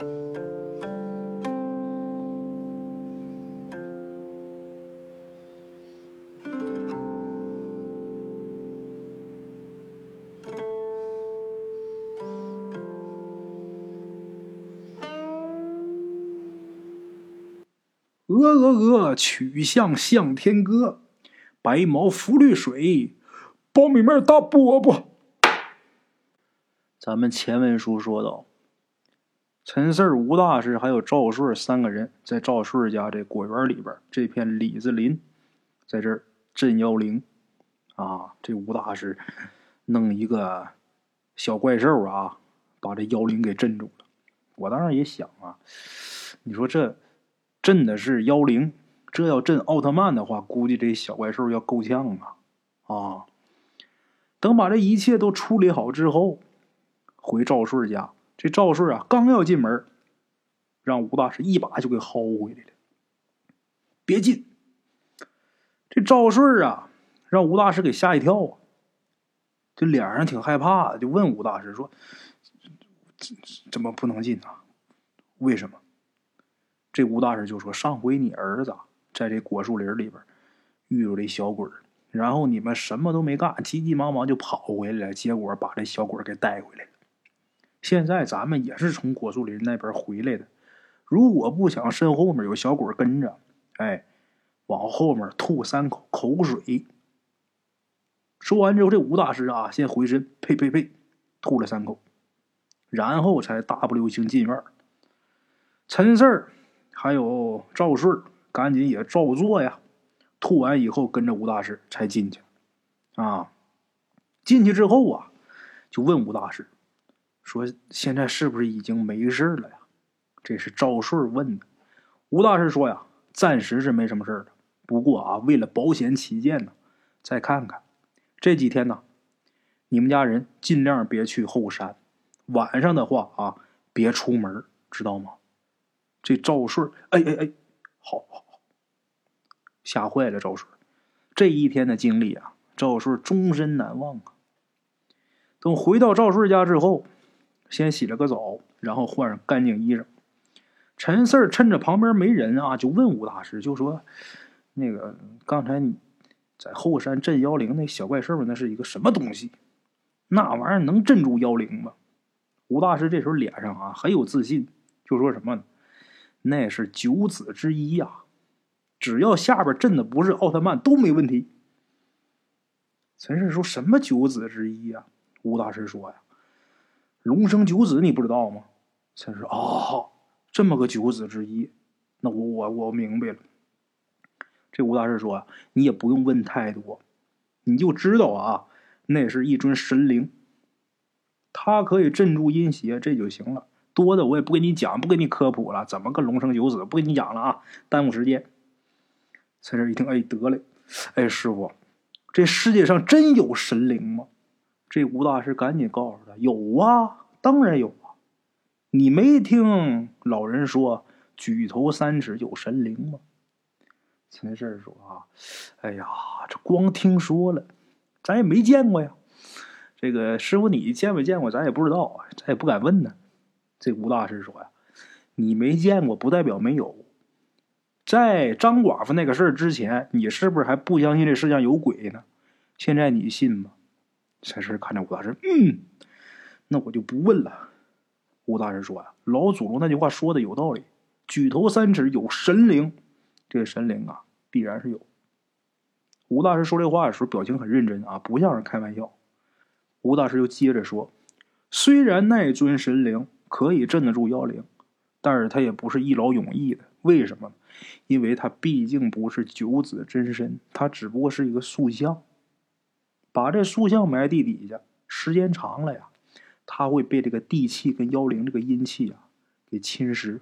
鹅鹅鹅，曲项向天歌，白毛浮绿水，苞米面大饽饽。咱们前文书说到，陈四、吴大师还有赵顺三个人在赵顺家这果园里边这片李子林，在这儿镇妖灵。啊，这吴大师弄一个小怪兽啊，把这妖灵给镇住了。我当时也想啊，你说这。镇的是妖灵，这要镇奥特曼的话，估计这小怪兽要够呛啊！啊，等把这一切都处理好之后，回赵顺家。这赵顺啊，刚要进门，让吴大师一把就给薅回来了。别进！这赵顺啊，让吴大师给吓一跳啊！这脸上挺害怕，就问吴大师说：“怎么不能进啊？为什么？”这吴大师就说：“上回你儿子在这果树林里边遇着这小鬼然后你们什么都没干，急急忙忙就跑回来了，结果把这小鬼给带回来了。现在咱们也是从果树林那边回来的，如果不想身后面有小鬼跟着，哎，往后面吐三口口水。”说完之后，这吴大师啊，先回身呸呸呸，吐了三口，然后才大步流星进院。陈四儿。还有赵顺，赶紧也照做呀。吐完以后，跟着吴大师才进去。啊，进去之后啊，就问吴大师说：“现在是不是已经没事了呀？”这是赵顺问的。吴大师说：“呀，暂时是没什么事的。不过啊，为了保险起见呢，再看看。这几天呢，你们家人尽量别去后山。晚上的话啊，别出门，知道吗？”这赵顺，哎哎哎，好好好，吓坏了赵顺。这一天的经历啊，赵顺终身难忘啊。等回到赵顺家之后，先洗了个澡，然后换上干净衣裳。陈四儿趁着旁边没人啊，就问吴大师，就说：“那个刚才你在后山镇妖灵那小怪兽，那是一个什么东西？那玩意儿能镇住妖灵吗？”吴大师这时候脸上啊很有自信，就说什么？那是九子之一呀，只要下边镇的不是奥特曼都没问题。陈氏说什么九子之一呀？吴大师说呀，龙生九子你不知道吗？陈氏哦，这么个九子之一，那我我我明白了。这吴大师说，你也不用问太多，你就知道啊，那是一尊神灵，他可以镇住阴邪，这就行了。多的我也不跟你讲，不跟你科普了。怎么个龙生九子？不跟你讲了啊，耽误时间。在这一听，哎，得嘞，哎，师傅，这世界上真有神灵吗？这吴大师赶紧告诉他：有啊，当然有啊。你没听老人说举头三尺有神灵吗？陈氏说啊，哎呀，这光听说了，咱也没见过呀。这个师傅你见没见过？咱也不知道啊，咱也不敢问呢。这吴大师说呀：“你没见过，不代表没有。在张寡妇那个事儿之前，你是不是还不相信这世上有鬼呢？现在你信吗？”陈氏看着吴大师，嗯，那我就不问了。吴大师说呀：“老祖宗那句话说的有道理，举头三尺有神灵，这神灵啊，必然是有。”吴大师说这话的时候，表情很认真啊，不像是开玩笑。吴大师又接着说：“虽然那尊神灵……”可以镇得住妖灵，但是他也不是一劳永逸的。为什么？因为他毕竟不是九子真身，他只不过是一个塑像。把这塑像埋地底下，时间长了呀，他会被这个地气跟妖灵这个阴气啊给侵蚀。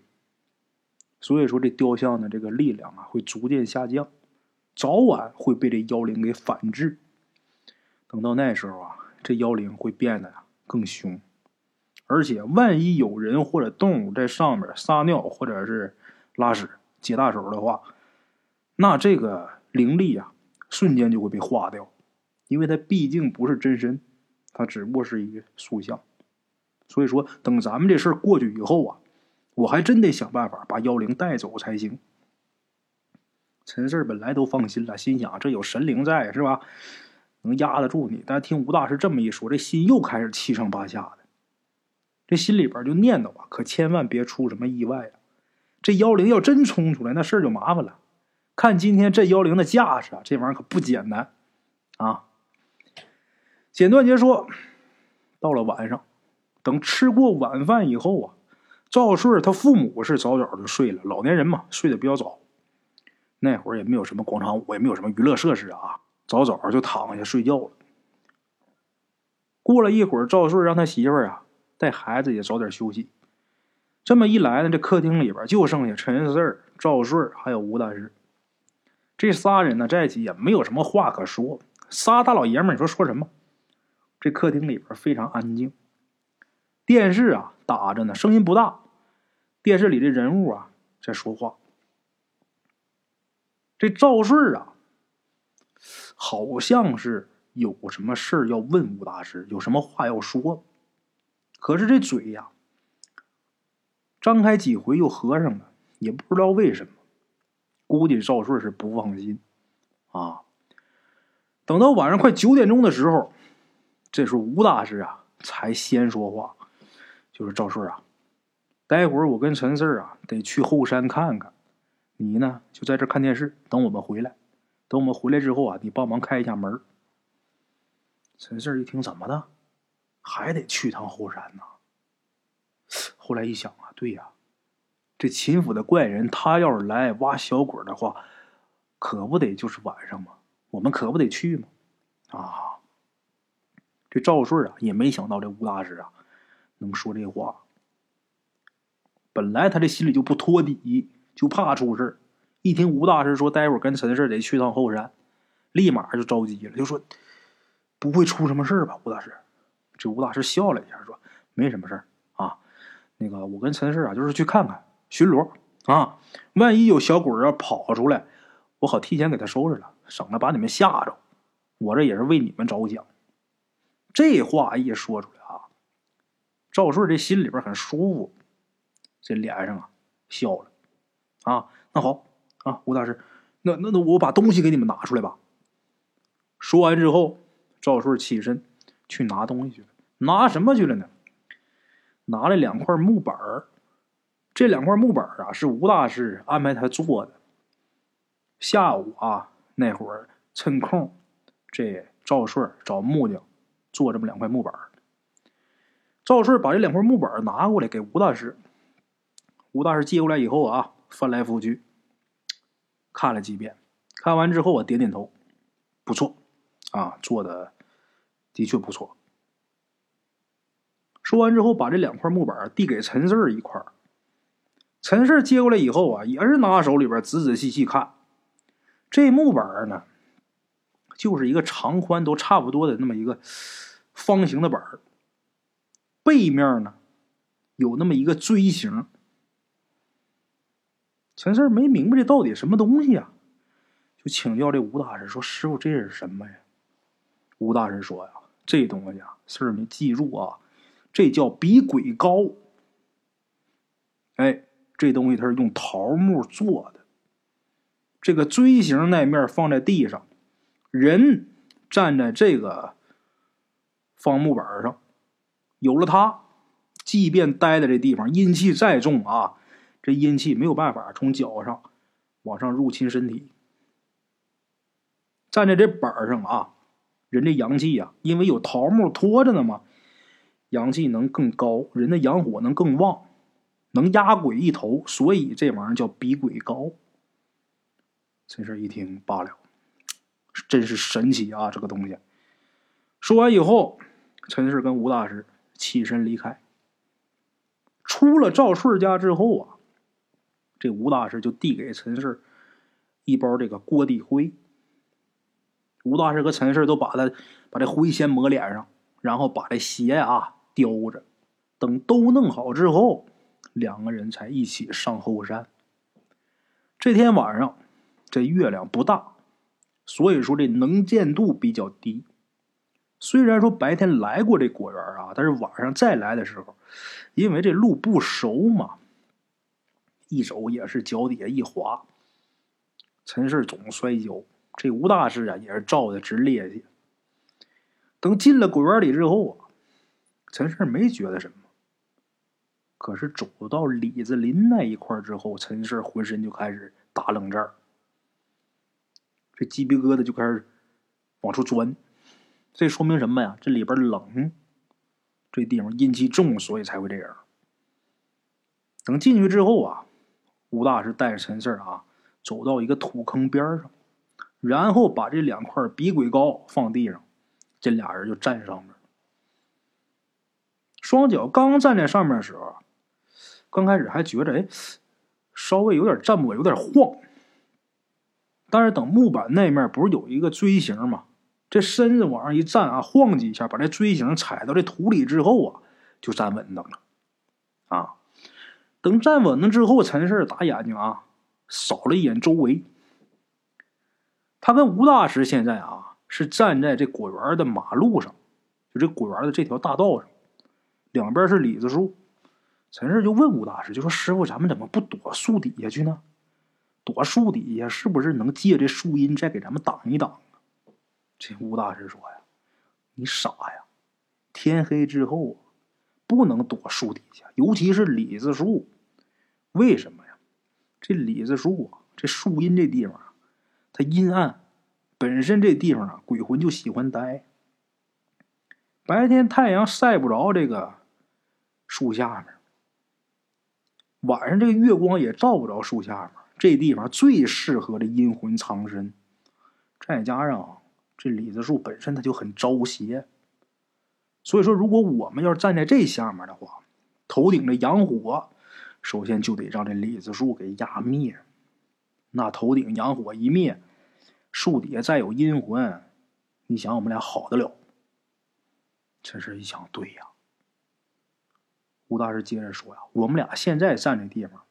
所以说，这雕像的这个力量啊会逐渐下降，早晚会被这妖灵给反制。等到那时候啊，这妖灵会变得呀更凶。而且，万一有人或者动物在上面撒尿或者是拉屎、解大手的话，那这个灵力啊，瞬间就会被化掉，因为它毕竟不是真身，它只不过是一个塑像。所以说，等咱们这事儿过去以后啊，我还真得想办法把妖灵带走才行。陈四本来都放心了，心想这有神灵在是吧，能压得住你。但听吴大师这么一说，这心又开始七上八下的，这心里边就念叨啊，可千万别出什么意外啊！这妖灵要真冲出来，那事儿就麻烦了。看今天这妖灵的架势啊，这玩意儿可不简单啊！简短结说，到了晚上，等吃过晚饭以后啊，赵顺他父母是早早就睡了，老年人嘛，睡得比较早。那会儿也没有什么广场舞，也没有什么娱乐设施啊，早早就躺下睡觉了。过了一会儿，赵顺让他媳妇儿啊带孩子也早点休息。这么一来呢，这客厅里边就剩下陈四、赵顺还有吴大师。这仨人呢在一起也没有什么话可说，仨大老爷们儿，你说说什么？这客厅里边非常安静，电视啊打着呢，声音不大。电视里的人物啊在说话。这赵顺啊，好像是有什么事要问吴大师，有什么话要说，可是这嘴呀，张开几回又合上了，也不知道为什么。估计赵顺是不放心，啊！等到晚上快九点钟的时候，这时候吴大师啊才先说话，就是赵顺啊，待会儿我跟陈四啊得去后山看看，你呢就在这看电视，等我们回来。等我们回来之后啊，你帮忙开一下门。陈四一听，怎么的，还得去趟后山呢？后来一想啊，对呀。这秦府的怪人，他要是来挖小鬼的话，可不得就是晚上吗？我们可不得去吗？啊！这赵顺啊，也没想到这吴大师啊能说这话。本来他这心里就不托底，就怕出事一听吴大师说待会儿跟陈氏得去趟后山，立马就着急了，就说：“不会出什么事吧？”吴大师，这吴大师笑了一下，说：“没什么事啊，那个我跟陈氏啊，就是去看看。”巡逻啊！万一有小鬼要跑出来，我好提前给他收拾了，省得把你们吓着。我这也是为你们着想。这话一说出来，赵顺这心里边很舒服，这脸上啊笑了。啊，那好啊，吴大师，那那那我把东西给你们拿出来吧。说完之后，赵顺起身去拿东西去了。拿什么去了呢？拿了两块木板儿。这两块木板啊，是吴大师安排他做的。下午啊，那会儿趁空，这赵顺找木匠做这么两块木板。赵顺把这两块木板拿过来给吴大师。吴大师接过来以后啊，翻来覆去看了几遍，看完之后啊，点点头，不错，啊，做的的确不错。说完之后，把这两块木板递给陈四一块陈氏接过来以后啊，也是拿手里边仔仔细细看。这木板呢，就是一个长宽都差不多的那么一个方形的板背面呢有那么一个锥形。陈氏没明白这到底什么东西啊，就请教这吴大师说：“师傅，这是什么呀？”吴大师说：“呀，这东西啊，事儿你记住啊，这叫比鬼高。”哎。这东西它是用桃木做的，这个锥形那面放在地上，人站在这个方木板上，有了它，即便待在这地方，阴气再重啊，这阴气没有办法从脚上往上入侵身体。站在这板上啊，人的阳气呀，因为有桃木托着呢嘛，阳气能更高，人的阳火能更旺。能压鬼一头，所以这玩意儿叫比鬼高。陈氏一听罢了，真是神奇啊！这个东西。说完以后，陈氏跟吴大师起身离开。出了赵顺家之后啊，这吴大师就递给陈氏一包这个锅底灰。吴大师和陈氏都把他把这灰先抹脸上，然后把这鞋啊叼着，等都弄好之后。两个人才一起上后山。这天晚上，这月亮不大，所以说这能见度比较低。虽然说白天来过这果园啊，但是晚上再来的时候，因为这路不熟嘛，一走也是脚底下一滑。陈氏总摔跤，这吴大师啊也是照的直趔趄。等进了果园里之后啊，陈氏没觉得什么。可是走到李子林那一块之后，陈氏浑身就开始打冷战这鸡皮疙瘩就开始往出钻。这说明什么呀？这里边冷，这地方阴气重，所以才会这样。等进去之后啊，吴大师带着陈四啊，走到一个土坑边上，然后把这两块比鬼高放地上，这俩人就站上面。双脚刚站在上面的时候。刚开始还觉着哎，稍微有点站不稳，有点晃。但是等木板那面不是有一个锥形吗？这身子往上一站啊，晃几下，把这锥形踩到这土里之后啊，就站稳当了。啊，等站稳了之后，陈氏打眼睛啊，扫了一眼周围。他跟吴大师现在啊，是站在这果园的马路上，就这果园的这条大道上，两边是李子树。陈氏就问吴大师，就说：“师傅，咱们怎么不躲树底下去呢？躲树底下是不是能借这树荫再给咱们挡一挡？”这吴大师说：“呀，你傻呀！天黑之后啊不能躲树底下，尤其是李子树。为什么呀？这李子树啊，这树荫这地方，它阴暗，本身这地方啊，鬼魂就喜欢待。白天太阳晒不着这个树下面。”晚上这个月光也照不着树下面，这地方最适合这阴魂藏身。再加上这李子树本身它就很招邪，所以说如果我们要是站在这下面的话，头顶着阳火，首先就得让这李子树给压灭。那头顶阳火一灭，树底下再有阴魂，你想我们俩好得了？陈氏一想，对呀。吴大师接着说：“呀，我们俩现在站这地方，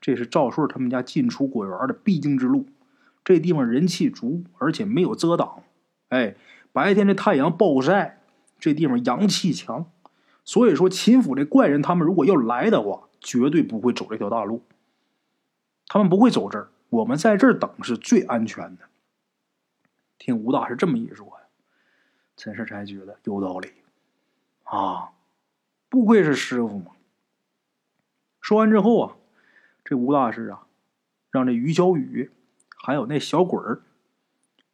这是赵顺他们家进出果园的必经之路。这地方人气足，而且没有遮挡。哎，白天的太阳暴晒，这地方阳气强。所以说，秦府这怪人他们如果要来的话，绝对不会走这条大路。他们不会走这儿，我们在这儿等是最安全的。”听吴大师这么一说呀，陈世才觉得有道理啊。不愧是师傅嘛！说完之后啊，这吴大师啊，让这于小雨还有那小鬼儿，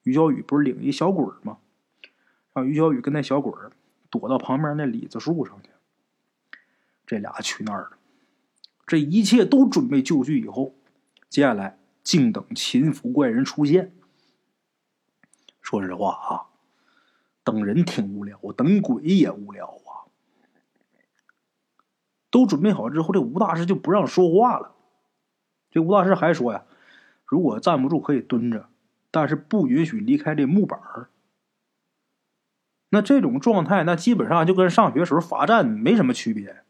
于小雨不是领一小鬼吗？让于小雨跟那小鬼躲到旁边那李子树上去。这俩去那儿了。这一切都准备就绪以后，接下来静等秦府怪人出现。说实话啊，等人挺无聊，等鬼也无聊啊。都准备好之后，这吴大师就不让说话了。这吴大师还说呀：“如果站不住，可以蹲着，但是不允许离开这木板儿。”那这种状态，那基本上就跟上学时候罚站没什么区别。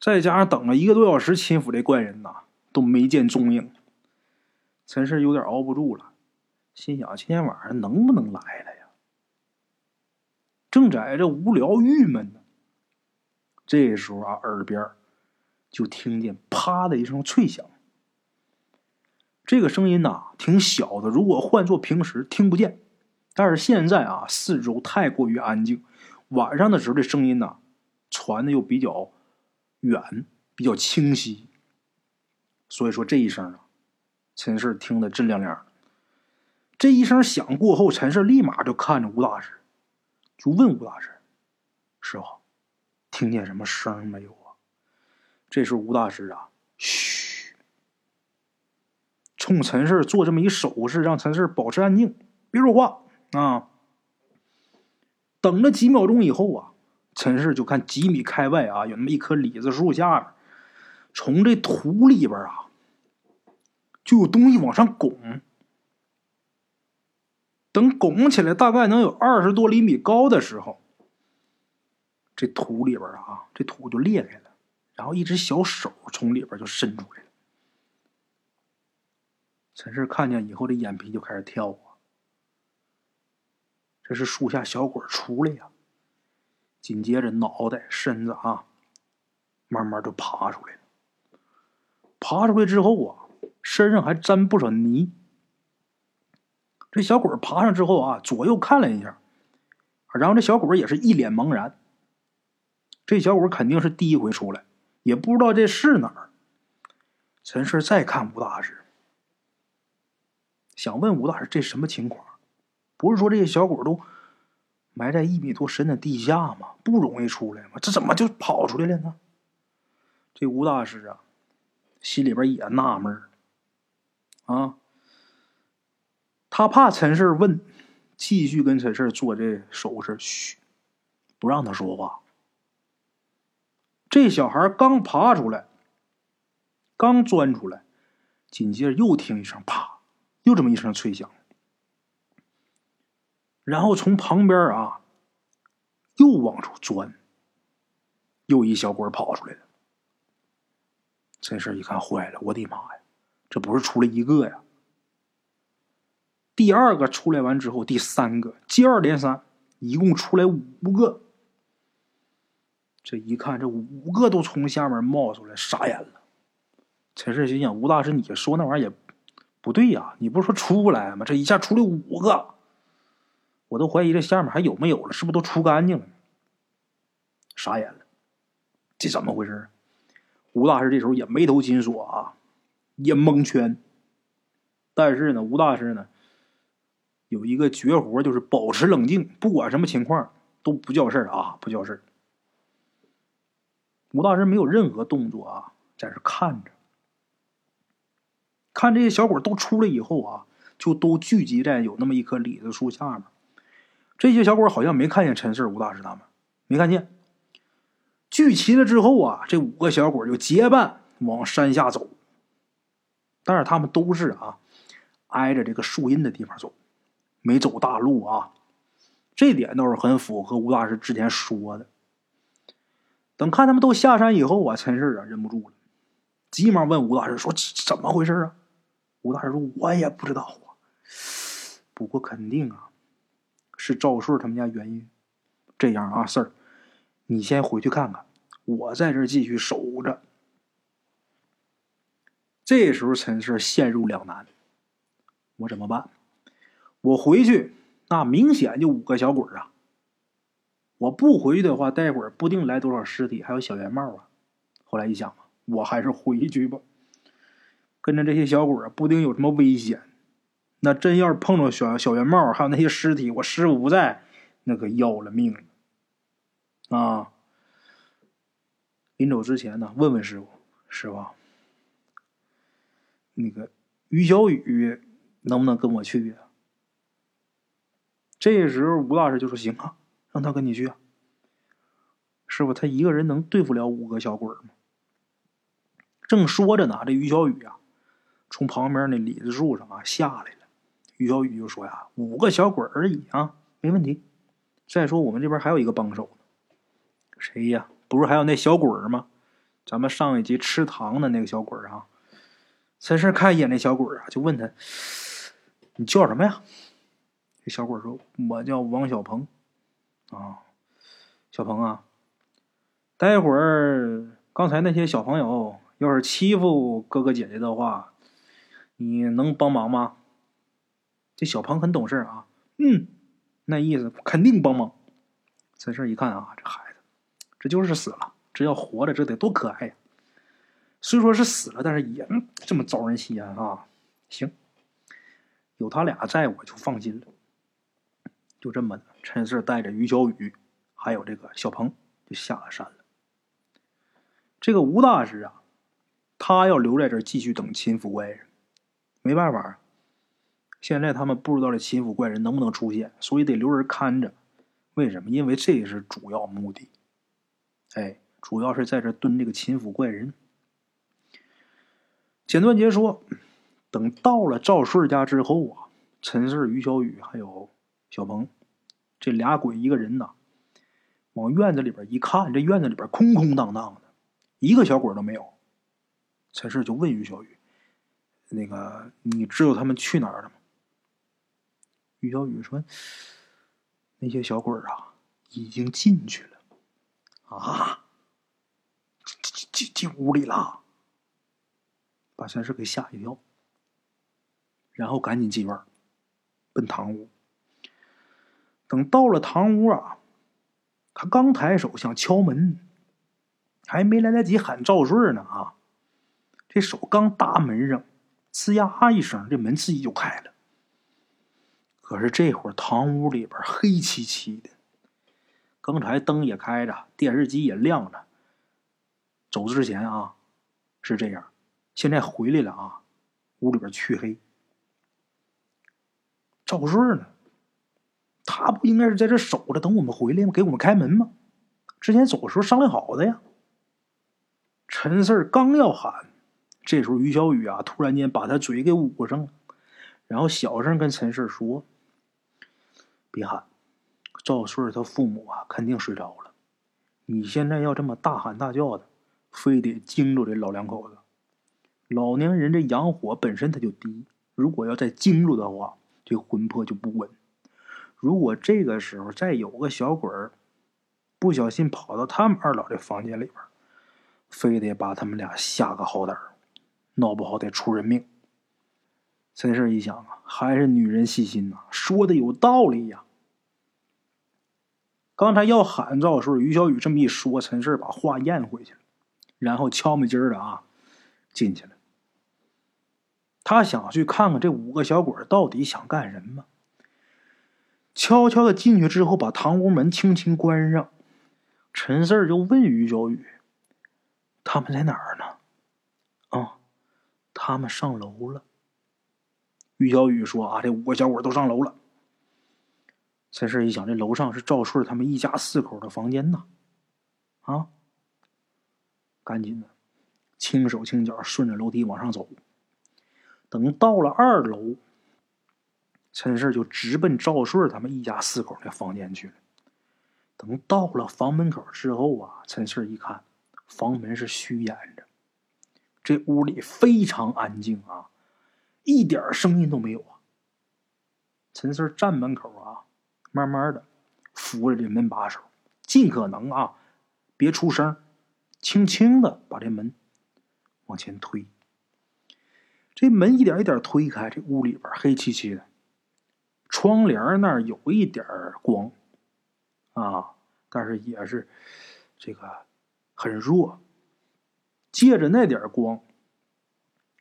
再加上等了一个多小时，秦府这怪人呐都没见踪影，陈氏有点熬不住了，心想：今天晚上能不能来了呀？正在这无聊郁闷呢。这时候啊，耳边就听见“啪”的一声脆响。这个声音呐，挺小的，如果换做平时听不见，但是现在啊，四周太过于安静，晚上的时候这声音呐，传的又比较远，比较清晰。所以说这一声啊，陈氏听得真亮亮的。这一声响过后，陈氏立马就看着吴大师，就问吴大师：“师傅。”听见什么声没有啊？这时候吴大师啊，嘘，冲陈氏做这么一手势，让陈氏保持安静，别说话啊。等了几秒钟以后啊，陈氏就看几米开外啊，有那么一棵李子树下，从这土里边啊，就有东西往上拱。等拱起来，大概能有二十多厘米高的时候。这土里边啊，这土就裂开了，然后一只小手从里边就伸出来。陈氏看见以后，这眼皮就开始跳啊。这是树下小鬼出来呀。紧接着脑袋、身子啊，慢慢就爬出来了。爬出来之后啊，身上还沾不少泥。这小鬼爬上之后啊，左右看了一下，然后这小鬼也是一脸茫然。这小鬼肯定是第一回出来，也不知道这是哪儿。陈氏再看吴大师，想问吴大师这什么情况？不是说这些小鬼都埋在一米多深的地下吗？不容易出来吗？这怎么就跑出来了呢？这吴大师啊，心里边也纳闷啊。他怕陈氏问，继续跟陈氏做这手势，嘘，不让他说话。这小孩刚爬出来，刚钻出来，紧接着又听一声啪，又这么一声脆响，然后从旁边啊，又往出钻，又一小鬼跑出来了。陈事一看，坏了，我的妈呀，这不是出来一个呀！第二个出来完之后，第三个接二连三，一共出来五个。这一看，这五个都从下面冒出来，傻眼了。陈氏心想：吴大师，你说那玩意儿也不对呀，你不是说出不来吗？这一下出来五个，我都怀疑这下面还有没有了，是不是都出干净了？傻眼了，这怎么回事？吴大师这时候也眉头紧锁啊，也蒙圈。但是呢，吴大师呢？有一个绝活，就是保持冷静，不管什么情况都不叫事儿啊，不叫事儿。吴大师没有任何动作啊，在这看着，看这些小鬼都出来以后啊，就都聚集在有那么一棵李子树下面。这些小鬼好像没看见陈四、吴大师他们，没看见。聚齐了之后啊，这五个小鬼就结伴往山下走，但是他们都是啊，挨着这个树荫的地方走。没走大路啊，这点倒是很符合吴大师之前说的。等看他们都下山以后啊，陈氏啊忍不住了，急忙问吴大师说：“怎么回事啊？”吴大师说：“我也不知道啊，不过肯定啊是赵顺他们家原因。这样啊，四儿，你先回去看看，我在这继续守着。”这时候陈氏陷入两难，我怎么办？我回去，那明显就五个小鬼啊！我不回去的话，待会儿不定来多少尸体，还有小圆帽啊！后来一想，我还是回去吧。跟着这些小鬼啊，不定有什么危险。那真要是碰着小小圆帽，还有那些尸体，我师傅不在，那可要了命了啊！临走之前呢，问问师傅，师傅，那个于小雨能不能跟我去啊？这时候，吴大师就说：“行啊，让他跟你去啊。”师傅，他一个人能对付了五个小鬼吗？正说着呢，这于小雨啊，从旁边那李子树上啊下来了。于小雨就说：“呀，五个小鬼而已啊，没问题。再说我们这边还有一个帮手呢，谁呀？不是还有那小鬼吗？咱们上一集吃糖的那个小鬼啊。”陈氏看一眼那小鬼啊，就问他：“你叫什么呀？”这小鬼说：“我叫王小鹏，啊，小鹏啊，待会儿刚才那些小朋友要是欺负哥哥姐姐的话，你能帮忙吗？”这小鹏很懂事啊，嗯，那意思肯定帮忙。这事一看啊，这孩子这就是死了，这要活着这得多可爱呀！虽说是死了，但是也这么招人稀罕啊。行，有他俩在我就放心了。就这么的，陈四带着于小雨，还有这个小鹏，就下了山了。这个吴大师啊，他要留在这儿继续等秦府怪人，没办法，现在他们不知道这秦府怪人能不能出现，所以得留人看着。为什么？因为这是主要目的。哎，主要是在这蹲这个秦府怪人。简短截说，等到了赵顺家之后啊，陈四、于小雨还有。小鹏，这俩鬼一个人呐，往院子里边一看，这院子里边空空荡荡的，一个小鬼都没有。陈氏就问于小雨：“那个，你知道他们去哪儿了吗？”于小雨说：“那些小鬼啊，已经进去了。”啊，进进进屋里了。把陈氏给吓一跳，然后赶紧进院奔堂屋。等到了堂屋啊，他刚抬手想敲门，还没来得及喊赵顺呢啊，这手刚搭门上，呲呀一声，这门自己就开了。可是这会儿堂屋里边黑漆漆的，刚才灯也开着，电视机也亮着。走之前啊，是这样，现在回来了啊，屋里边黢黑。赵顺呢？他不应该是在这守着，等我们回来吗？给我们开门吗？之前走的时候商量好的呀。陈四刚要喊，这时候于小雨啊，突然间把他嘴给捂上了，然后小声跟陈四说：“别喊，赵顺他父母啊，肯定睡着了。你现在要这么大喊大叫的，非得惊着这老两口子。老年人这阳火本身他就低，如果要再惊着的话，这魂魄就不稳。”如果这个时候再有个小鬼儿不小心跑到他们二老的房间里边，非得把他们俩吓个好歹儿，闹不好得出人命。陈氏一想啊，还是女人细心呐，说的有道理呀。刚才要喊赵顺，于小雨这么一说，陈氏把话咽回去了，然后悄没劲儿的啊进去了。他想去看看这五个小鬼到底想干什么。悄悄的进去之后，把堂屋门轻轻关上。陈四儿就问于小雨：“他们在哪儿呢？”“，他们上楼了。”于小雨说：“啊，这五个小伙都上楼了。”陈四儿一想，这楼上是赵顺他们一家四口的房间呐，啊，赶紧的，轻手轻脚顺着楼梯往上走。等到了二楼。陈氏就直奔赵顺他们一家四口的房间去了。等到了房门口之后啊，陈氏一看，房门是虚掩着，这屋里非常安静啊，一点声音都没有啊。陈四站门口啊，慢慢的扶着这门把手，尽可能啊别出声，轻轻的把这门往前推。这门一点一点推开，这屋里边黑漆漆的。窗帘那儿有一点光，啊，但是也是这个很弱。借着那点光，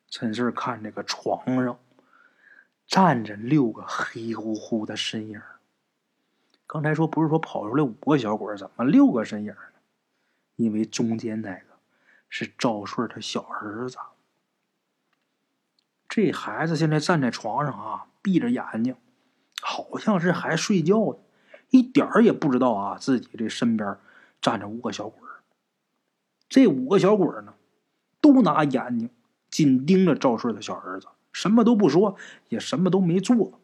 陈四看这个床上站着六个黑乎乎的身影。刚才说不是说跑出来五个小鬼，怎么六个身影呢？因为中间那个是赵顺他小儿子。这孩子现在站在床上啊，闭着眼睛。好像是还睡觉呢，一点儿也不知道啊，自己这身边站着五个小鬼。这五个小鬼呢，都拿眼睛紧盯着赵顺的小儿子，什么都不说，也什么都没做。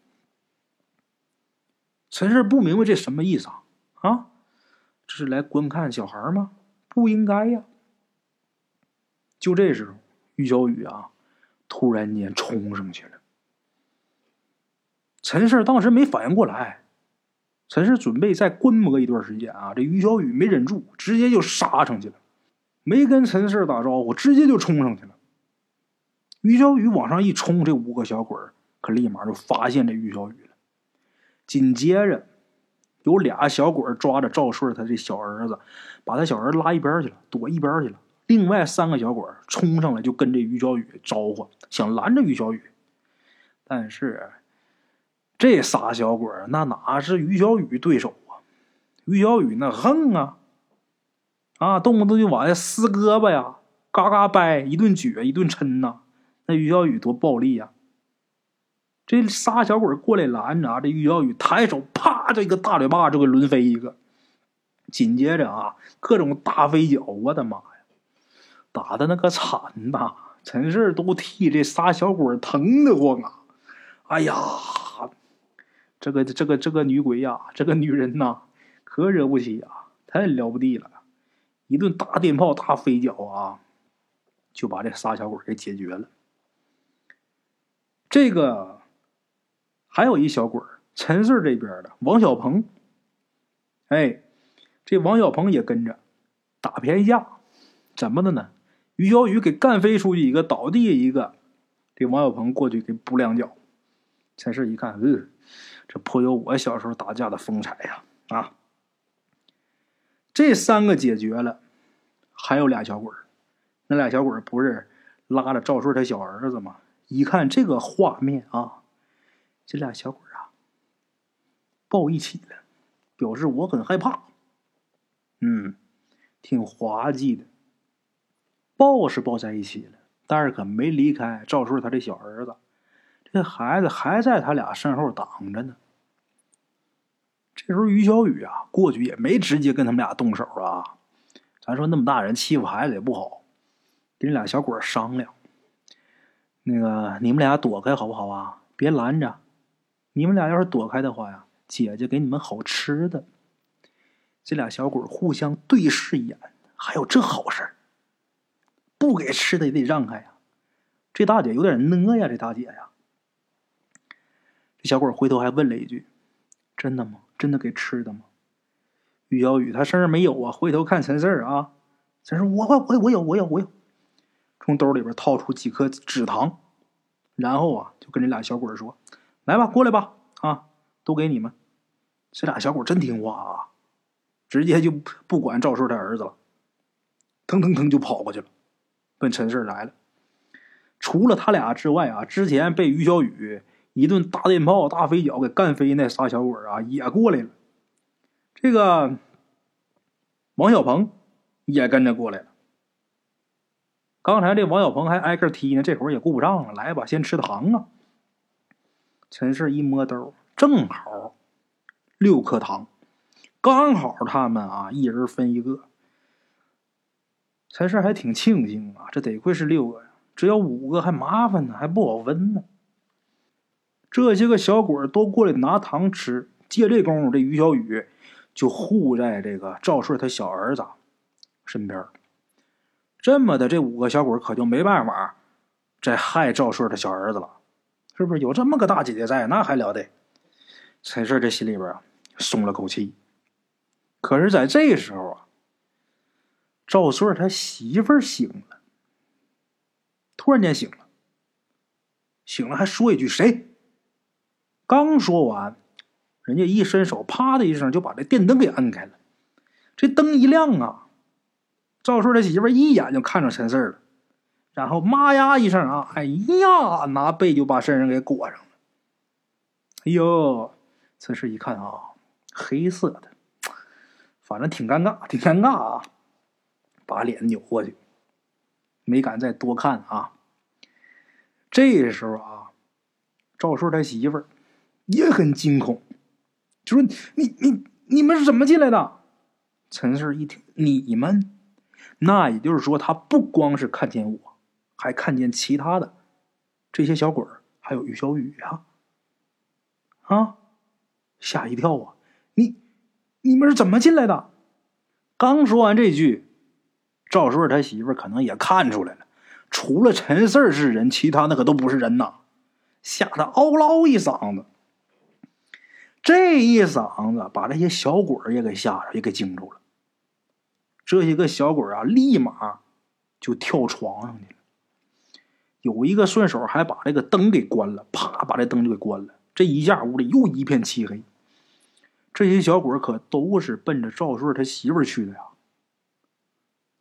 陈氏不明白这什么意思啊？啊，这是来观看小孩吗？不应该呀！就这时候，于小雨啊，突然间冲上去了。陈氏当时没反应过来，陈氏准备再观摩一段时间啊。这于小雨没忍住，直接就杀上去了，没跟陈氏打招呼，直接就冲上去了。于小雨往上一冲，这五个小鬼可立马就发现这于小雨了。紧接着，有俩小鬼抓着赵顺他这小儿子，把他小儿子拉一边去了，躲一边去了。另外三个小鬼冲上来就跟这于小雨招呼，想拦着于小雨，但是。这仨小鬼那哪是于小雨对手啊？于小雨那横啊，啊，动不动就往下撕胳膊呀，嘎嘎掰，一顿撅，一顿抻呐。那于小雨多暴力呀！这仨小鬼过来拦着，这于小雨抬手，啪，这个大嘴巴就给抡飞一个。紧接着啊，各种大飞脚，我的妈呀，打的那个惨呐！陈氏都替这仨小鬼疼得慌啊！哎呀！这个这个这个女鬼呀，这个女人呐，可惹不起啊，太了不地了！一顿大电炮、大飞脚啊，就把这仨小鬼给解决了。这个还有一小鬼陈氏这边的王小鹏，哎，这王小鹏也跟着打便宜架，怎么的呢？于小雨给干飞出去一个，倒地一个，这王小鹏过去给补两脚。陈氏一看，呃，这颇有我小时候打架的风采呀！啊，这三个解决了，还有俩小鬼儿。那俩小鬼儿不是拉着赵顺他小儿子吗？一看这个画面啊，这俩小鬼儿啊，抱一起了，表示我很害怕。嗯，挺滑稽的。抱是抱在一起了，但是可没离开赵顺他这小儿子。这孩子还在他俩身后挡着呢。这时候于小雨啊，过去也没直接跟他们俩动手啊。咱说那么大人欺负孩子也不好，跟俩小鬼商量。那个你们俩躲开好不好啊？别拦着。你们俩要是躲开的话呀，姐姐给你们好吃的。这俩小鬼互相对视一眼，还有这好事不给吃的也得让开呀。这大姐有点呢呀，这大姐呀。这小鬼回头还问了一句：“真的吗？真的给吃的吗？”于小雨他身上没有啊，回头看陈四儿啊，陈四我我我我有我有我有，从兜里边掏出几颗纸糖，然后啊就跟这俩小鬼说：“来吧，过来吧，啊，都给你们。”这俩小鬼真听话啊，直接就不管赵顺他儿子了，腾腾腾就跑过去了，奔陈四来了。除了他俩之外啊，之前被于小雨。一顿大电炮、大飞脚给干飞那仨小鬼啊，也过来了。这个王小鹏也跟着过来了。刚才这王小鹏还挨个踢呢，这会儿也顾不上了。来吧，先吃糖啊！陈氏一摸兜，正好六颗糖，刚好他们啊一人分一个。陈氏还挺庆幸啊，这得亏是六个呀，只要五个还麻烦呢，还不好分呢。这些个小鬼都过来拿糖吃，借这功夫，这于小雨就护在这个赵顺他小儿子身边。这么的，这五个小鬼可就没办法再害赵顺的小儿子了，是不是？有这么个大姐姐在，那还了得？陈氏这心里边啊松了口气。可是，在这时候啊，赵顺他媳妇醒了，突然间醒了，醒了还说一句：“谁？”刚说完，人家一伸手，啪的一声就把这电灯给摁开了。这灯一亮啊，赵顺的媳妇一眼就看着陈四了，然后妈呀一声啊，哎呀，拿被就把身上给裹上了。哎呦，陈四一看啊，黑色的，反正挺尴尬，挺尴尬啊，把脸扭过去，没敢再多看啊。这时候啊，赵顺他媳妇儿。也很惊恐，就说：“你你你们是怎么进来的？”陈四一听：“你们，那也就是说，他不光是看见我，还看见其他的这些小鬼儿，还有于小雨啊！啊，吓一跳啊！你你们是怎么进来的？”刚说完这句，赵顺他媳妇可能也看出来了，除了陈四是人，其他那可都不是人呐！吓得嗷唠一嗓子。这一嗓子把这些小鬼也给吓着，也给惊住了。这些个小鬼啊，立马就跳床上去了。有一个顺手还把这个灯给关了，啪，把这灯就给关了。这一下屋里又一片漆黑。这些小鬼可都是奔着赵顺他媳妇去的呀。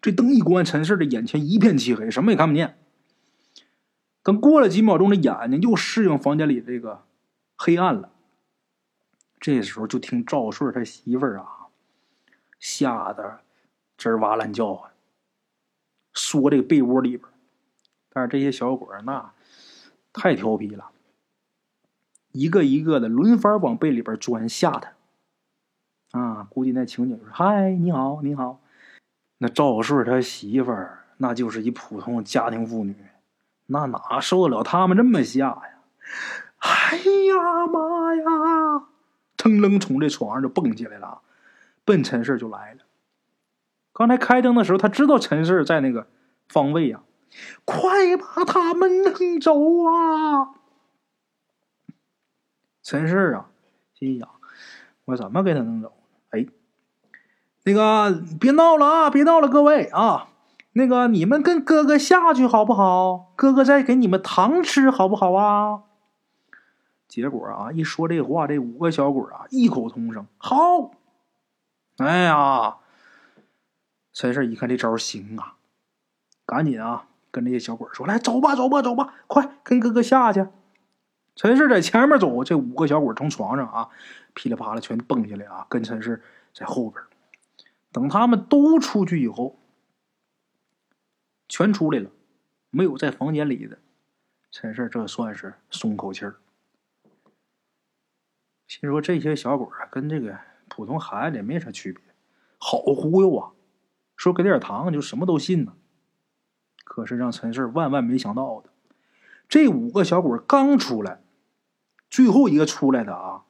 这灯一关，陈氏的眼前一片漆黑，什么也看不见。等过了几秒钟，这眼睛又适应房间里这个黑暗了。这时候就听赵顺他媳妇儿啊，吓得吱哇乱叫唤，缩这个被窝里边。但是这些小鬼那太调皮了，一个一个的轮番往被里边钻，吓他。啊，估计那情景是：嗨，你好，你好。那赵顺他媳妇儿那就是一普通家庭妇女，那哪受得了他们这么吓呀？哎呀妈呀！腾楞从这床上就蹦起来了，奔陈氏就来了。刚才开灯的时候，他知道陈氏在那个方位呀，快把他们弄走啊！陈氏啊，心想：我怎么给他弄走？哎，那个别闹了啊，别闹了，各位啊，那个你们跟哥哥下去好不好？哥哥再给你们糖吃好不好啊？结果啊，一说这话，这五个小鬼啊异口同声：“好！”哎呀，陈氏一看这招行啊，赶紧啊跟这些小鬼说：“来，走吧，走吧，走吧，快跟哥哥下去。”陈氏在前面走，这五个小鬼从床上啊噼里啪啦全蹦下来啊，跟陈氏在后边。等他们都出去以后，全出来了，没有在房间里的。陈氏这算是松口气儿。心说这些小鬼啊，跟这个普通孩子也没啥区别，好忽悠啊！说给点糖就什么都信呢。可是让陈氏万万没想到的，这五个小鬼刚出来，最后一个出来的啊，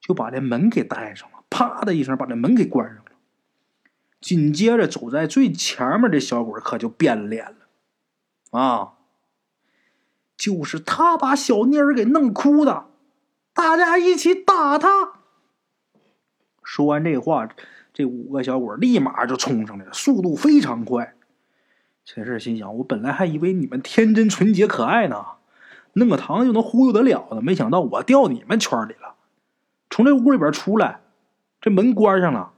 就把这门给带上了，啪的一声把这门给关上了。紧接着走在最前面的小鬼可就变脸了，啊，就是他把小妮儿给弄哭的。大家一起打他！说完这话，这五个小鬼立马就冲上来了，速度非常快。陈氏心想：我本来还以为你们天真纯洁可爱呢，弄个糖就能忽悠得了呢，没想到我掉你们圈里了。从这屋里边出来，这门关上了，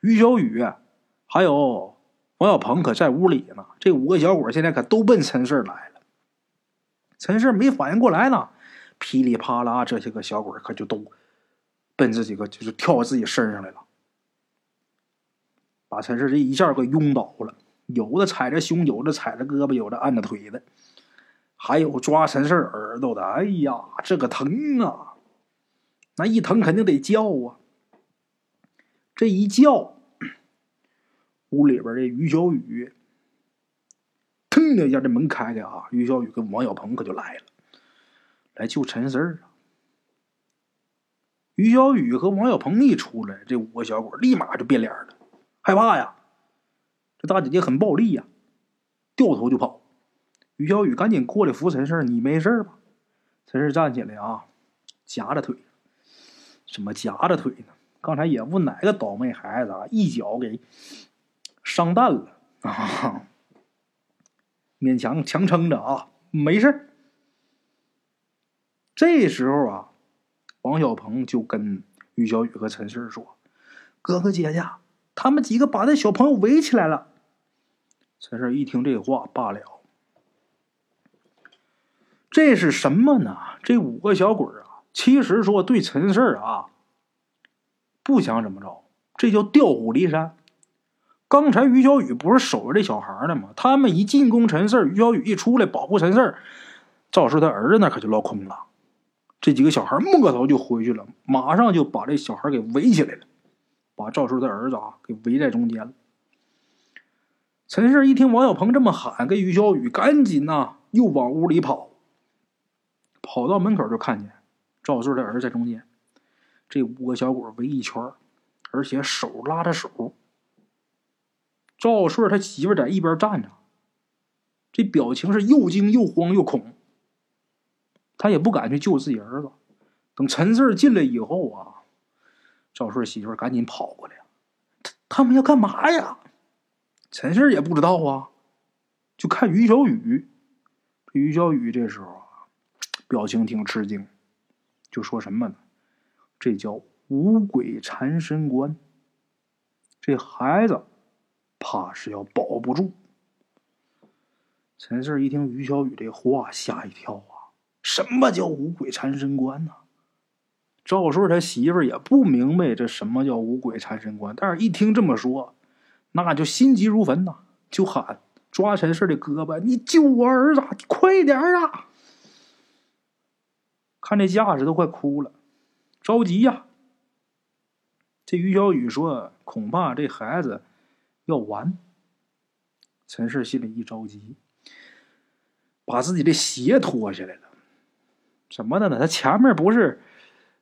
于小雨还有王小鹏可在屋里呢。这五个小鬼现在可都奔陈氏来了。陈氏没反应过来呢。噼里啪啦，这些个小鬼可就都奔自己个，就是跳自己身上来了，把陈氏这一下给晕倒了。有的踩着胸，有的踩着胳膊，有的按着腿的，还有抓陈氏耳朵的。哎呀，这个疼啊！那一疼肯定得叫啊。这一叫，屋里边这于小雨，腾的一下，这门开开啊，于小雨跟王小鹏可就来了。来救陈四儿啊！于小雨和王小鹏一出来，这五个小伙立马就变脸了，害怕呀！这大姐姐很暴力呀，掉头就跑。于小雨赶紧过来扶陈四儿：“你没事吧？”陈四站起来啊，夹着腿，怎么夹着腿呢？刚才也不哪个倒霉孩子啊，一脚给伤蛋了啊！勉强强撑着啊，没事这时候啊，王小鹏就跟于小雨和陈四说：“哥哥姐姐，他们几个把那小朋友围起来了。”陈四一听这话，罢了。这是什么呢？这五个小鬼啊，其实说对陈四啊，不想怎么着，这叫调虎离山。刚才于小雨不是守着这小孩呢吗？他们一进攻陈四，于小雨一出来保护陈四，赵四他儿子那可就落空了。这几个小孩摸头就回去了，马上就把这小孩给围起来了，把赵顺的儿子啊给围在中间了。陈氏一听王小鹏这么喊，跟于小雨赶紧呐又往屋里跑，跑到门口就看见赵顺的儿子在中间，这五个小鬼围一圈，而且手拉着手。赵顺他媳妇在一边站着，这表情是又惊又慌又恐。他也不敢去救自己儿子。等陈四进来以后啊，赵顺媳妇赶紧跑过来，他他们要干嘛呀？陈四也不知道啊，就看于小雨。于小雨这时候啊，表情挺吃惊，就说什么呢？这叫五鬼缠身关。这孩子怕是要保不住。陈四一听于小雨这话，吓一跳！什么叫五鬼缠身关呢？赵顺他媳妇也不明白这什么叫五鬼缠身关，但是一听这么说，那就心急如焚呐，就喊抓陈氏的胳膊：“你救我儿子，快点啊！”看这架势都快哭了，着急呀。这于小雨说：“恐怕这孩子要完。”陈氏心里一着急，把自己的鞋脱下来了。什么的呢？他前面不是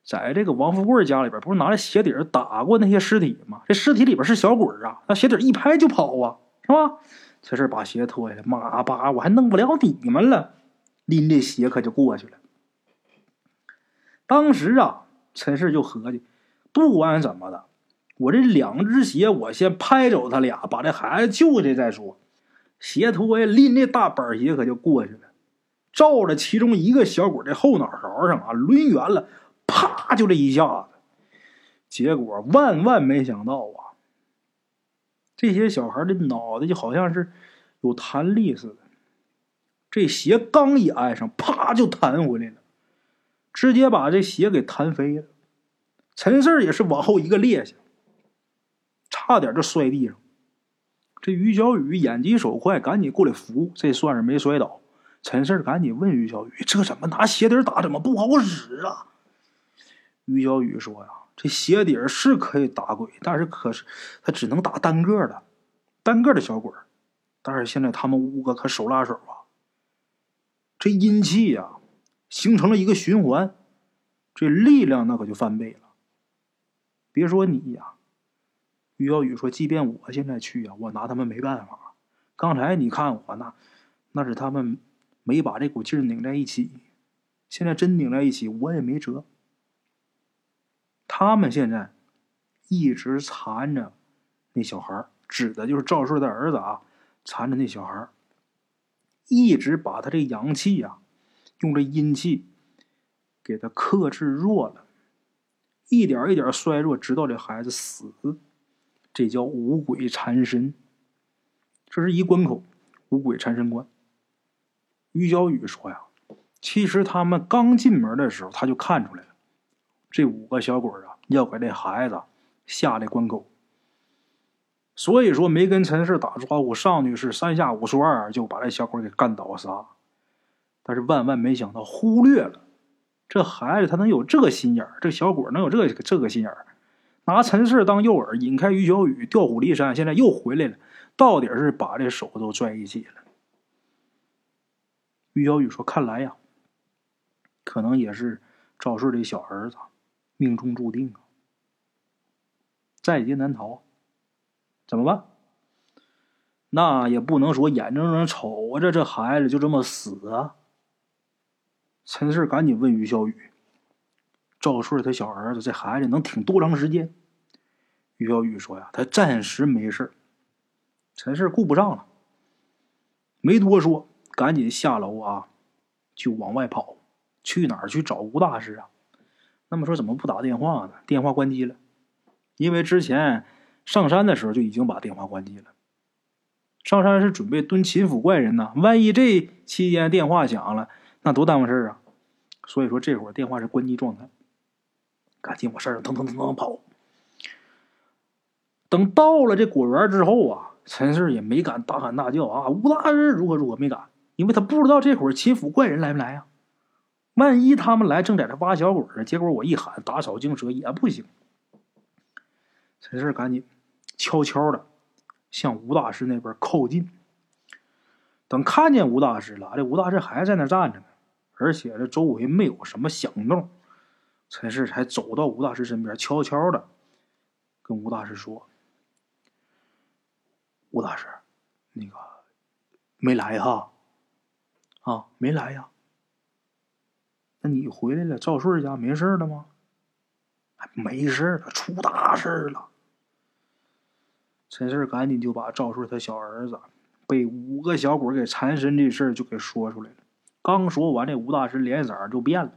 在这个王富贵家里边，不是拿着鞋底打过那些尸体吗？这尸体里边是小鬼啊，那鞋底一拍就跑啊，是吧？陈氏把鞋脱下来，妈巴，我还弄不了你们了，拎着鞋可就过去了。当时啊，陈氏就合计，不管怎么的，我这两只鞋我先拍走他俩，把这孩子救下来再说。邪徒也拎那大板鞋可就过去了，照着其中一个小鬼的后脑勺上啊抡圆了，啪就这一下子。结果万万没想到啊，这些小孩的脑袋就好像是有弹力似的，这鞋刚一挨上，啪就弹回来了，直接把这鞋给弹飞了。陈四也是往后一个趔趄，差点就摔地上。这于小雨眼疾手快，赶紧过来扶，这算是没摔倒。陈胜赶紧问于小雨：“这怎么拿鞋底打？怎么不好使啊？”于小雨说：“呀。”这鞋底是可以打鬼，但是可是他只能打单个的，单个的小鬼但是现在他们五个可手拉手啊，这阴气呀形成了一个循环，这力量那可就翻倍了。别说你呀，于小雨说，即便我现在去呀，我拿他们没办法。刚才你看我那，那是他们没把这股劲拧在一起，现在真拧在一起，我也没辙。他们现在一直缠着那小孩指的就是赵顺的儿子啊，缠着那小孩一直把他这阳气呀，用这阴气给他克制弱了，一点一点衰弱，直到这孩子死，这叫五鬼缠身。这是一关口，五鬼缠身关。于小雨说呀，其实他们刚进门的时候，他就看出来了。这五个小鬼啊，要给这孩子下这关口，所以说没跟陈氏打招呼，上去是三下五除二就把这小鬼给干倒仨。但是万万没想到，忽略了这孩子他能有这个心眼儿，这小鬼能有这个这个心眼儿，拿陈氏当诱饵，引开于小雨，调虎离山，现在又回来了，到底是把这手都拽一起了。于小雨说：“看来呀，可能也是赵顺的小儿子。”命中注定啊，在劫难逃，怎么办？那也不能说眼睁睁瞅着这孩子就这么死啊！陈四赶紧问于小雨：“赵顺他小儿子这孩子能挺多长时间？”于小雨说：“呀，他暂时没事陈四顾不上了，没多说，赶紧下楼啊，就往外跑，去哪儿去找吴大师啊？那么说怎么不打电话呢？电话关机了，因为之前上山的时候就已经把电话关机了。上山是准备蹲秦府怪人呢，万一这期间电话响了，那多耽误事啊！所以说这会儿电话是关机状态，赶紧往山上腾腾腾腾跑。等到了这果园之后啊，陈四也没敢大喊大叫啊，吴大师如何如何没敢，因为他不知道这会儿秦府怪人来没来呀。万一他们来正在这挖小鬼呢？结果我一喊打草惊蛇也不行。陈氏赶紧悄悄的向吴大师那边靠近。等看见吴大师了，这吴大师还在那站着呢，而且这周围没有什么响动。陈氏才走到吴大师身边，悄悄的跟吴大师说：“吴大师，那个没来哈？啊，没来呀。”那你回来了，赵顺家没事了吗？没事了，出大事了。陈四赶紧就把赵顺他小儿子被五个小鬼给缠身这事儿就给说出来了。刚说完，这吴大师脸色就变了。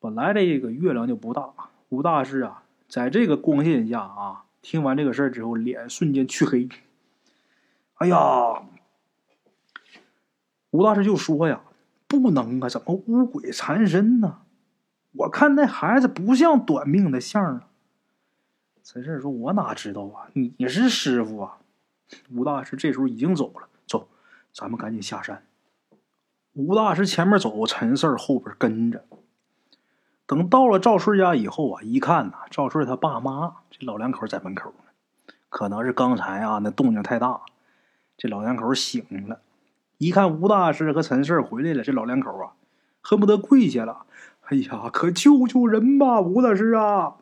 本来这个月亮就不大，吴大师啊，在这个光线下啊，听完这个事儿之后，脸瞬间黢黑。哎呀，吴大师就说呀。不能啊！怎么五鬼缠身呢？我看那孩子不像短命的相啊。陈氏说：“我哪知道啊？你是师傅啊。”吴大师这时候已经走了，走，咱们赶紧下山。吴大师前面走，陈四后边跟着。等到了赵顺家以后啊，一看呐，赵顺他爸妈这老两口在门口呢，可能是刚才啊那动静太大，这老两口醒了。一看吴大师和陈四回来了，这老两口啊，恨不得跪下了。哎呀，可救救人吧，吴大师啊！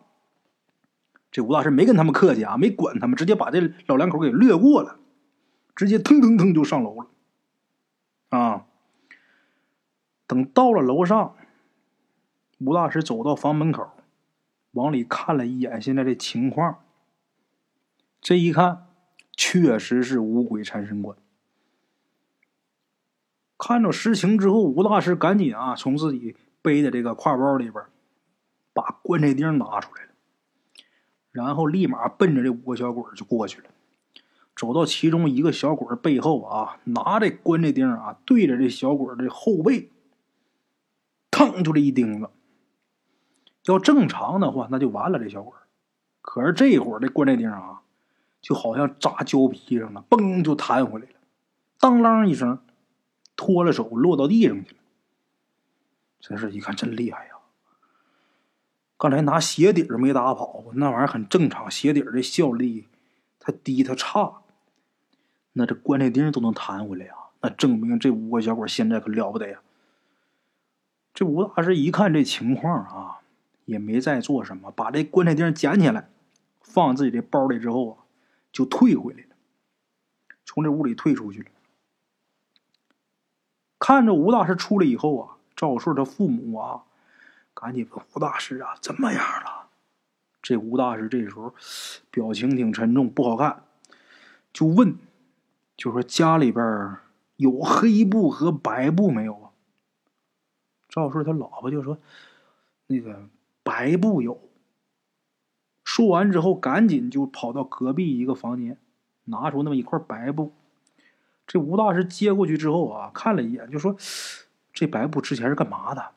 这吴大师没跟他们客气啊，没管他们，直接把这老两口给掠过了，直接腾腾腾就上楼了。啊！等到了楼上，吴大师走到房门口，往里看了一眼现在这情况。这一看，确实是五鬼缠身关。看着实情之后，吴大师赶紧啊，从自己背的这个挎包里边把棺材钉拿出来了，然后立马奔着这五个小鬼就过去了。走到其中一个小鬼背后啊，拿着棺材钉啊，对着这小鬼的后背，腾就这一钉子。要正常的话，那就完了。这小鬼可是这会儿这棺材钉啊，就好像扎胶皮上了，嘣就弹回来了，当啷一声，脱了手落到地上去了。真是一看真厉害呀！刚才拿鞋底儿没打跑，那玩意儿很正常，鞋底儿的效力它低它差。那这棺材钉都能弹回来呀？那证明这五个小鬼现在可了不得呀！这吴大师一看这情况啊，也没再做什么，把这棺材钉捡起来，放自己的包里之后啊，就退回来了，从这屋里退出去了。看着吴大师出来以后啊，赵顺他父母啊，赶紧问吴大师啊，怎么样了？这吴大师这时候表情挺沉重，不好看，就问。就说家里边有黑布和白布没有啊？赵顺他老婆就说：“那个白布有。”说完之后，赶紧就跑到隔壁一个房间，拿出那么一块白布。这吴大师接过去之后啊，看了一眼，就说：“这白布之前是干嘛的？”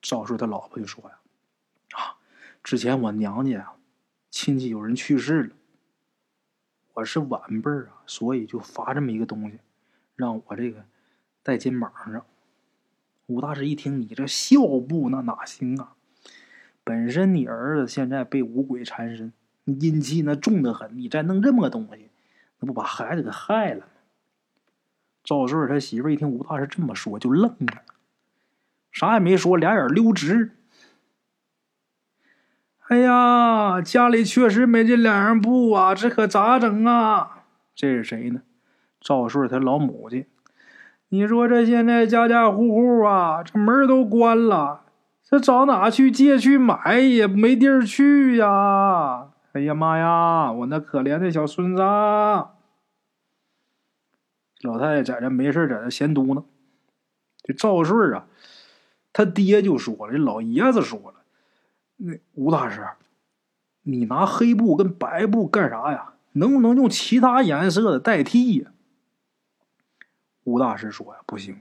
赵顺他老婆就说：“呀，啊，之前我娘家，亲戚有人去世了。”我是晚辈儿啊，所以就发这么一个东西，让我这个带肩膀上。吴大师一听，你这孝布那哪行啊？本身你儿子现在被五鬼缠身，阴气那重的很，你再弄这么个东西，那不把孩子给害了？赵顺他媳妇一听吴大师这么说，就愣了，啥也没说，俩眼溜直。哎呀，家里确实没这两样布啊，这可咋整啊？这是谁呢？赵顺他老母亲。你说这现在家家户户啊，这门都关了，这找哪去借去买也没地儿去呀！哎呀妈呀，我那可怜的小孙子！老太太在这没事在这闲嘟囔。这赵顺啊，他爹就说了，这老爷子说了。那吴大师，你拿黑布跟白布干啥呀？能不能用其他颜色的代替呀？吴大师说呀，不行，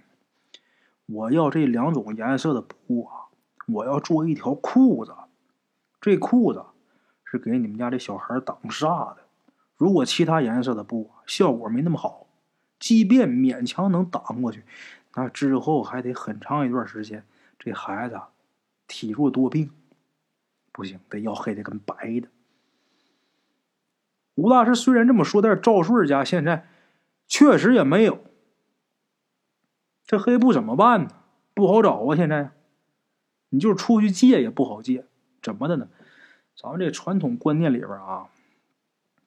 我要这两种颜色的布啊，我要做一条裤子。这裤子是给你们家这小孩挡煞的。如果其他颜色的布效果没那么好，即便勉强能挡过去，那之后还得很长一段时间，这孩子体弱多病。不行，得要黑的跟白的。吴大师虽然这么说，但是赵顺家现在确实也没有。这黑布怎么办呢？不好找啊！现在，你就是出去借也不好借。怎么的呢？咱们这传统观念里边啊，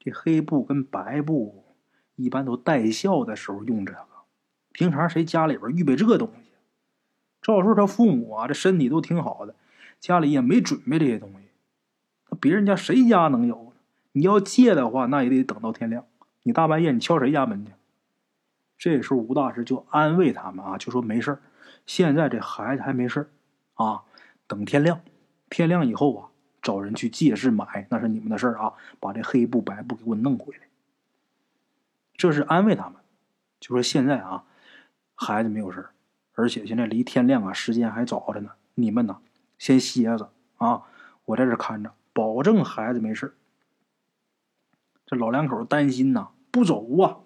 这黑布跟白布一般都带孝的时候用这个。平常谁家里边预备这东西？赵顺他父母啊，这身体都挺好的。家里也没准备这些东西，那别人家谁家能有？你要借的话，那也得等到天亮。你大半夜你敲谁家门去？这时候吴大师就安慰他们啊，就说没事现在这孩子还没事啊，等天亮，天亮以后啊，找人去借势买，那是你们的事啊，把这黑布白布给我弄回来。这是安慰他们，就说现在啊，孩子没有事而且现在离天亮啊，时间还早着呢，你们呢？先歇着啊！我在这看着，保证孩子没事。这老两口担心呐，不走啊！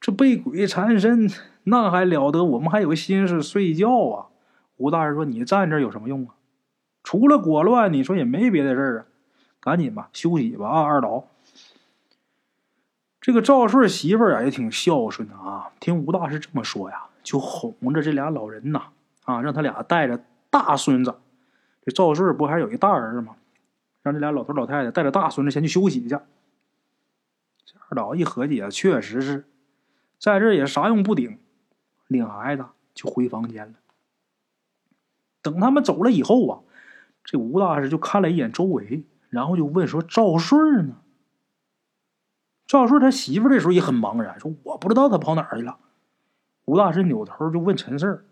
这被鬼缠身，那还了得？我们还有心思睡觉啊！吴大人说：“你站这有什么用啊？除了裹乱，你说也没别的事儿啊！赶紧吧，休息吧啊！”二老，这个赵顺媳妇儿啊也挺孝顺的啊，听吴大师这么说呀，就哄着这俩老人呐啊，让他俩带着。大孙子，这赵顺不还有一大儿子吗？让这俩老头老太太带着大孙子先去休息去。这二老一合计啊，确实是在这也啥用不顶，领孩子就回房间了。等他们走了以后啊，这吴大师就看了一眼周围，然后就问说：“赵顺呢？”赵顺他媳妇这时候也很茫然，说：“我不知道他跑哪儿去了。”吴大师扭头就问陈四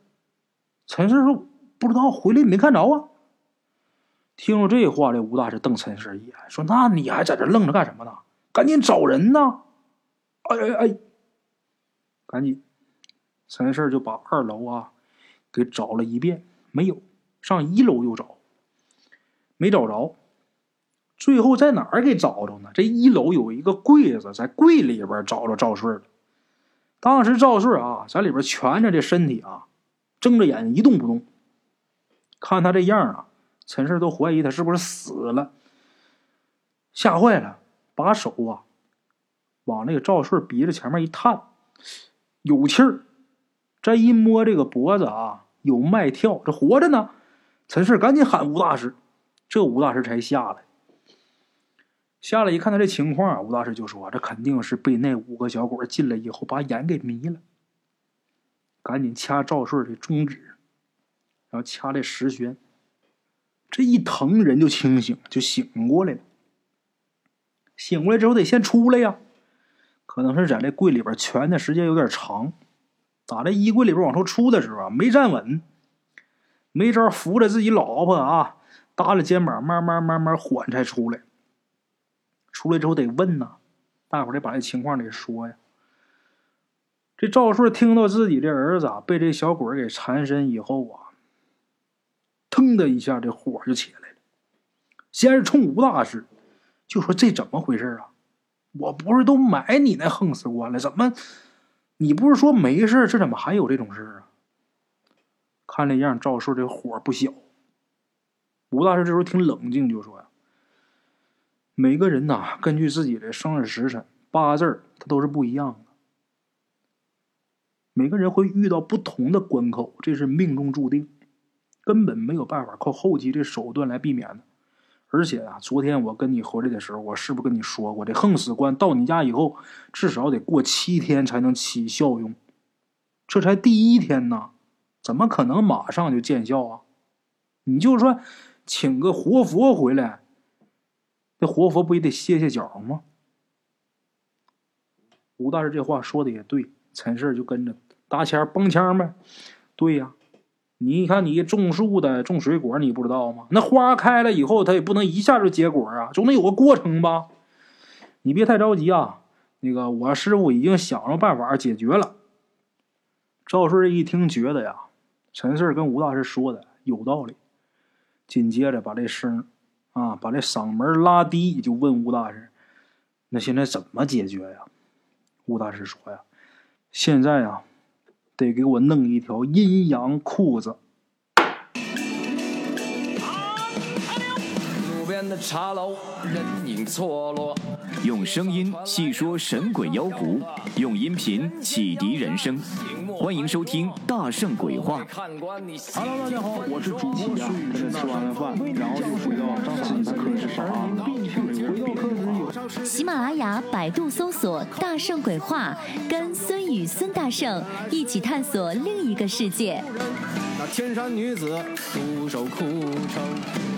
陈四说：“不知道，回来没看着啊。”听了这话，这吴大师瞪陈四一眼，说：“那你还在这愣着干什么呢？赶紧找人呐！”哎哎哎，赶紧！陈四就把二楼啊给找了一遍，没有。上一楼又找，没找着。最后在哪儿给找着呢？这一楼有一个柜子，在柜里边找着赵顺了。当时赵顺啊，在里边蜷着这身体啊，睁着眼一动不动。看他这样啊，陈氏都怀疑他是不是死了，吓坏了，把手啊往那个赵顺鼻子前面一探，有气儿。这一摸这个脖子啊，有脉跳，这活着呢。陈氏赶紧喊吴大师，这吴大师才下来。下来一看他这情况，吴大师就说：“这肯定是被那五个小鬼进来以后把眼给迷了。”赶紧掐赵顺的中指，然后掐这石悬。这一疼，人就清醒，就醒过来了。醒过来之后得先出来呀，可能是在这柜里边蜷的时间有点长，打这衣柜里边往出出的时候啊，没站稳，没招扶着自己老婆啊，搭了肩膀，慢慢慢慢缓才出来。出来之后得问呐，大伙得把这情况得说呀。这赵顺听到自己的儿子啊被这小鬼给缠身以后啊，腾的一下这火就起来了。先是冲吴大师就说：“这怎么回事啊？我不是都买你那横死棺了？怎么你不是说没事？这怎么还有这种事啊？”看这样，赵顺这火不小。吴大师这时候挺冷静，就说呀。每个人呐，根据自己的生日时辰、八字儿，它都是不一样的。每个人会遇到不同的关口，这是命中注定，根本没有办法靠后期的手段来避免的。而且啊，昨天我跟你回来的时候，我是不是跟你说过，这横死关到你家以后，至少得过七天才能起效用？这才第一天呢，怎么可能马上就见效啊？你就说请个活佛回来。这活佛不也得歇歇脚吗？吴大师这话说的也对，陈氏就跟着搭腔蹦腔呗。对呀，你看你种树的种水果，你不知道吗？那花开了以后，它也不能一下就结果啊，总得有个过程吧？你别太着急啊。那个我师傅已经想着办法解决了。赵顺一听，觉得呀，陈氏跟吴大师说的有道理，紧接着把这声。啊，把这嗓门拉低，就问吴大师：“那现在怎么解决呀？”吴大师说：“呀，现在呀，得给我弄一条阴阳裤子。”边的茶楼，人影错落。用声音细说神鬼妖狐，用音频启迪人生。欢迎收听《大圣鬼话》。Hello，大家好，我是主播孙宇。吃完了饭，然后就回到自己的课室上喜马拉雅、百度搜索“大圣鬼话”，跟孙宇、孙大圣一起探索另一个世界。那天山女子独守空城，